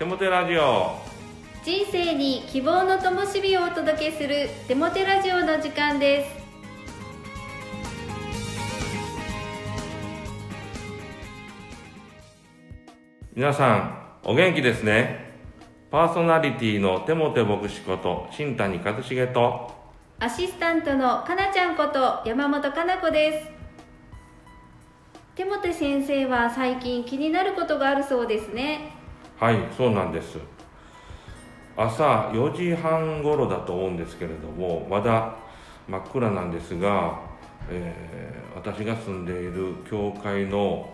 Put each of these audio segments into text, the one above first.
テモテラジオ。人生に希望の灯火をお届けするテモテラジオの時間です。皆さんお元気ですね。パーソナリティのテモテ牧師こと新谷和重とアシスタントのかなちゃんこと山本かな子です。テモテ先生は最近気になることがあるそうですねはいそうなんです。朝4時半頃だと思うんですけれどもまだ真っ暗なんですが、えー私が住んでいる教会の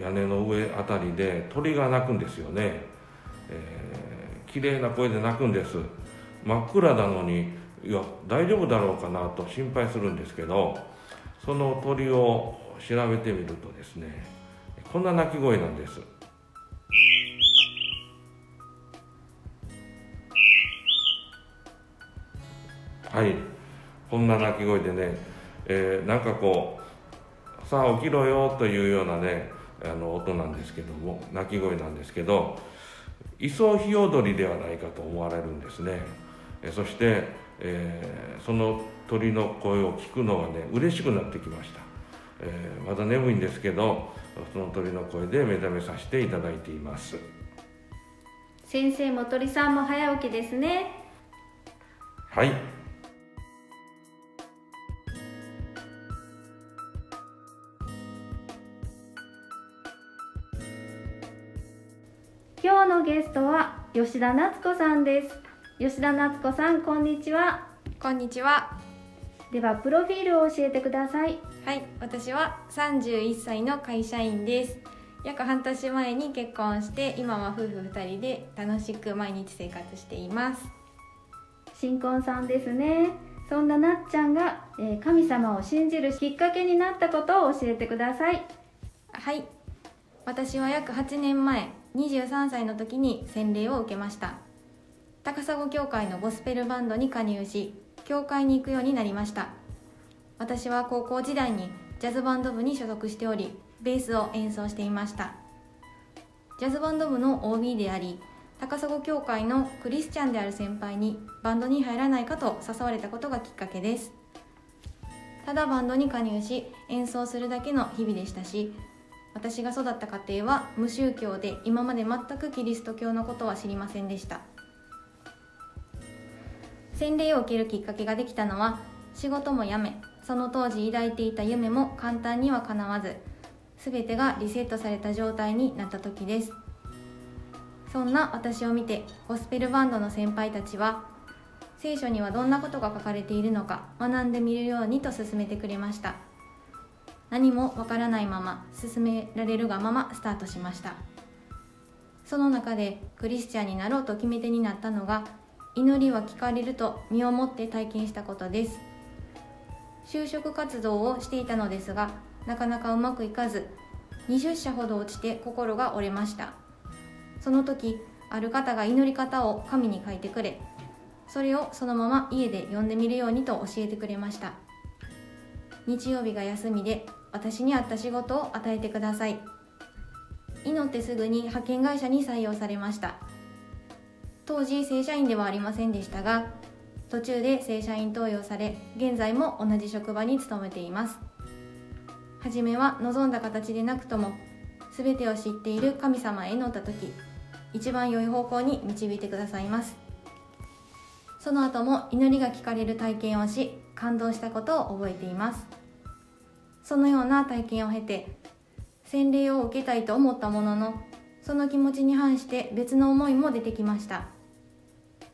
屋根の上あたりで鳥が鳴くんですよね、えー、綺麗な声で鳴くんです。真っ暗なのにいや大丈夫だろうかなと心配するんですけどその鳥を調べてみるとですねこんな鳴き声なんです。はい。こんな鳴き声でね、えーなんかこうさあ起きろよというようなねあの音なんですけども鳴き声なんですけどイソヒヨドリではないかと思われるんですね。えそして、えーその鳥の声を聞くのがね嬉しくなってきました、えーまだ眠いんですけどその鳥の声で目覚めさせていただいています。先生も鳥さんも早起きですね。はいトは吉田夏子さんです吉田夏子さんこんにちはこんにちは。ではプロフィールを教えてくださいはい、私は31歳の会社員です。約半年前に結婚して、今は夫婦2人で楽しく毎日生活しています。新婚さんですねそんななっちゃんが、えー神様を信じるきっかけになったことを教えてくださいはい、私は約8年前、23歳の時に洗礼を受けました。高砂教会のゴスペルバンドに加入し、教会に行くようになりました。私は高校時代にジャズバンド部に所属しており、ベースを演奏していました。ジャズバンド部の OB であり、高砂教会のクリスチャンである先輩にバンドに入らないかと誘われたことがきっかけです。ただバンドに加入し演奏するだけの日々でしたし私が育った家庭は無宗教で今まで全くキリスト教のことは知りませんでした。洗礼を受けるきっかけができたのは仕事も辞めその当時抱いていた夢も簡単には叶わず全てがリセットされた状態になった時です。そんな私を見てゴスペルバンドの先輩たちは聖書にはどんなことが書かれているのか学んでみるようにと勧めてくれました。何もわからないまま進められるがままスタートしました。その中でクリスチャンになろうと決め手になったのが祈りは聞かれると身をもって体験したことです。就職活動をしていたのですがなかなかうまくいかず20社ほど落ちて心が折れました。その時ある方が祈り方を紙に書いてくれそれをそのまま家で読んでみるようにと教えてくれました。日曜日が休みで私に合った仕事を与えてください。祈ってすぐに派遣会社に採用されました。当時正社員ではありませんでしたが途中で正社員登用され現在も同じ職場に勤めています。初めは望んだ形でなくとも全てを知っている神様へ祈った時一番良い方向に導いてくださいます。その後も祈りが聞かれる体験をし感動したことを覚えています。そのような体験を経て洗礼を受けたいと思ったもののその気持ちに反して別の思いも出てきました。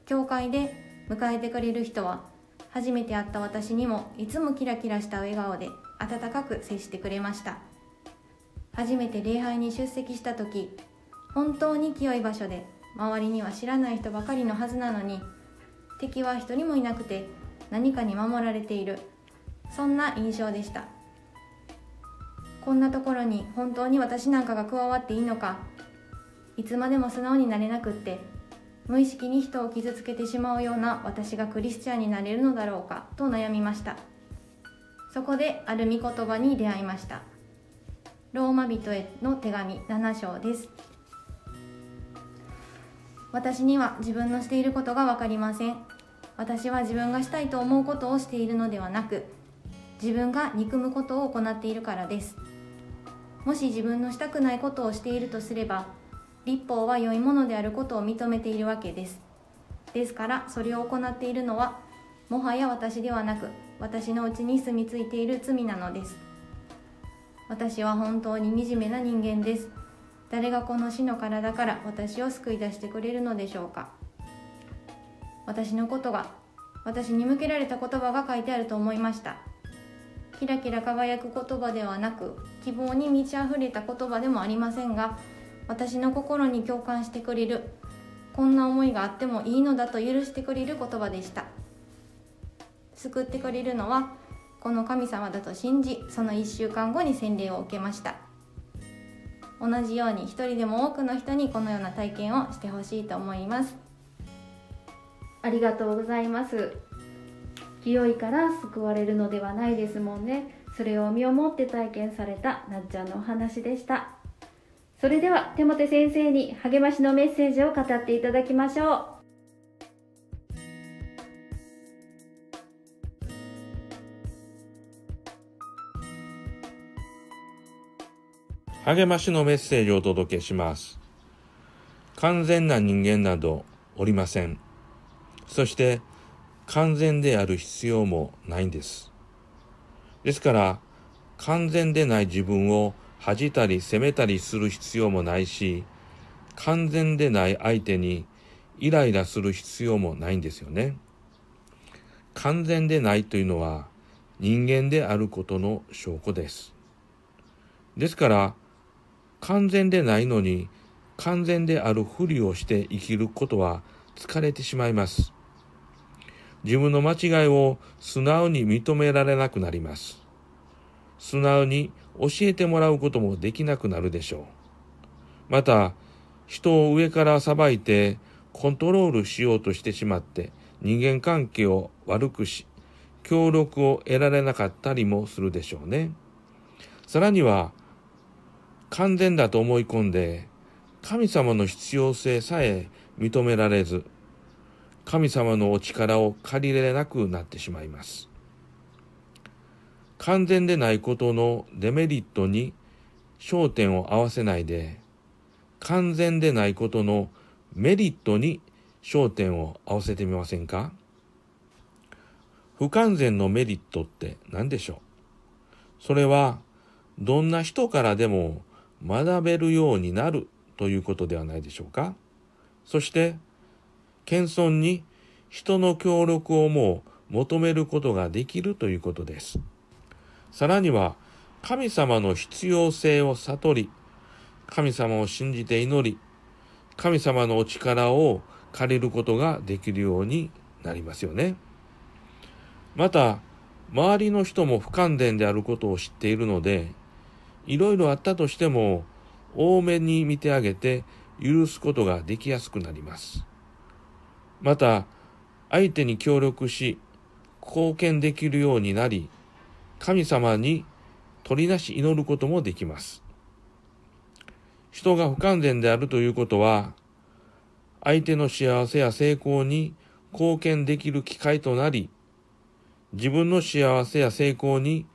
教会で迎えてくれる人は初めて会った私にもいつもキラキラした笑顔で温かく接してくれました。初めて礼拝に出席した時本当に清い場所で周りには知らない人ばかりのはずなのに敵は一人もいなくて何かに守られている。そんな印象でした。こんなところに本当に私なんかが加わっていいのか。いつまでも素直になれなくって無意識に人を傷つけてしまうような私がクリスチャンになれるのだろうかと悩みました。そこである御言葉に出会いました。ローマ人への手紙7章です。私には自分のしていることが分かりません。私は自分がしたいと思うことをしているのではなく自分が憎むことを行っているからです。もし自分のしたくないことをしているとすれば立法は良いものであることを認めているわけです。ですからそれを行っているのはもはや私ではなく私のうちに住み着いている罪なのです。私は本当に惨めな人間です。誰がこの死の体から私を救い出してくれるのでしょうか。私のことが私に向けられた言葉が書いてあると思いました。キラキラ輝く言葉ではなく希望に満ち溢れた言葉でもありませんが私の心に共感してくれるこんな思いがあってもいいのだと許してくれる言葉でした。救ってくれるのはこの神様だと信じその1週間後に洗礼を受けました。同じように一人でも多くの人にこのような体験をしてほしいと思います。ありがとうございます。清いから救われるのではないですもんねそれを身をもって体験されたなっちゃんのお話でしたそれでは手モ先生に励ましのメッセージを語っていただきましょう励ましのメッセージをお届けします。完全な人間などおりません。そして完全である必要もないんです。ですから完全でない自分を恥じたり責めたりする必要もないし、完全でない相手にイライラする必要もないんですよね。完全でないというのは人間であることの証拠です。ですから完全でないのに完全であるふりをして生きることは疲れてしまいます。自分の間違いを素直に認められなくなります。素直に教えてもらうこともできなくなるでしょう。また、人を上から裁いてコントロールしようとしてしまって人間関係を悪くし、協力を得られなかったりもするでしょうね。さらには、完全だと思い込んで、神様の必要性さえ認められず、神様のお力を借りれなくなってしまいます。完全でないことのデメリットに焦点を合わせないで、完全でないことのメリットに焦点を合わせてみませんか？不完全のメリットって何でしょう？それはどんな人からでも学べるようになるということではないでしょうか？そして、謙遜に人の協力をもう求めることができるということです。さらには、神様の必要性を悟り、神様を信じて祈り、神様のお力を借りることができるようになりますよね。また、周りの人も不完全であることを知っているので、いろいろあったとしても、多めに見てあげて許すことができやすくなります。また、相手に協力し、貢献できるようになり、神様に取りなし祈ることもできます。人が不完全であるということは、相手の幸せや成功に貢献できる機会となり、自分の幸せや成功に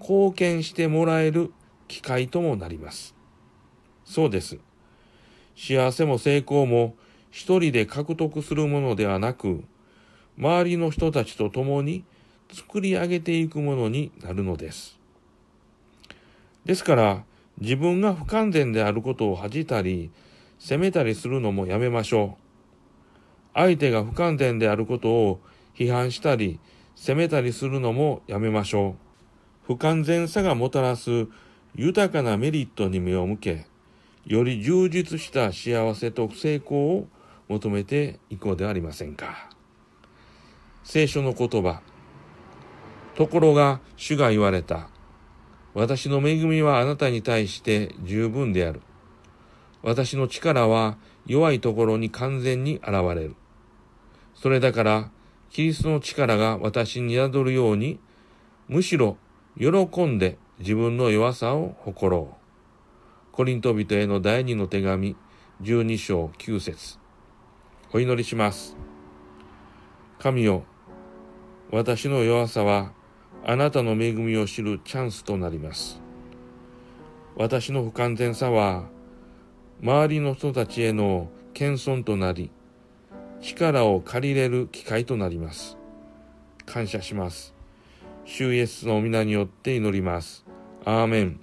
貢献してもらえる機会ともなります。そうです。幸せも成功も一人で獲得するものではなく、周りの人たちと共に作り上げていくものになるのです。ですから、自分が不完全であることを恥じたり、責めたりするのもやめましょう。相手が不完全であることを批判したり、責めたりするのもやめましょう。不完全さがもたらす豊かなメリットに目を向け、より充実した幸せと成功を求めていこうではありませんか。聖書の言葉。ところが主が言われた。私の恵みはあなたに対して十分である。私の力は弱いところに完全に現れる。それだから、キリストの力が私に宿るように、むしろ喜んで自分の弱さを誇ろう。コリント人への第二の手紙、12章9節お祈りします。神よ私の弱さはあなたの恵みを知るチャンスとなります。私の不完全さは周りの人たちへの謙遜となり力を借りれる機会となります。感謝します。主イエスの皆によって祈ります。アーメン。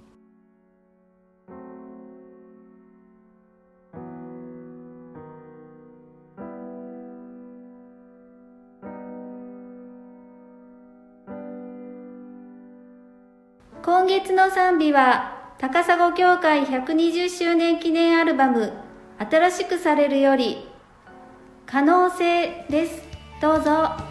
今月の賛美は高砂教会120周年記念アルバム「新しくされるより可能性」です。どうぞ。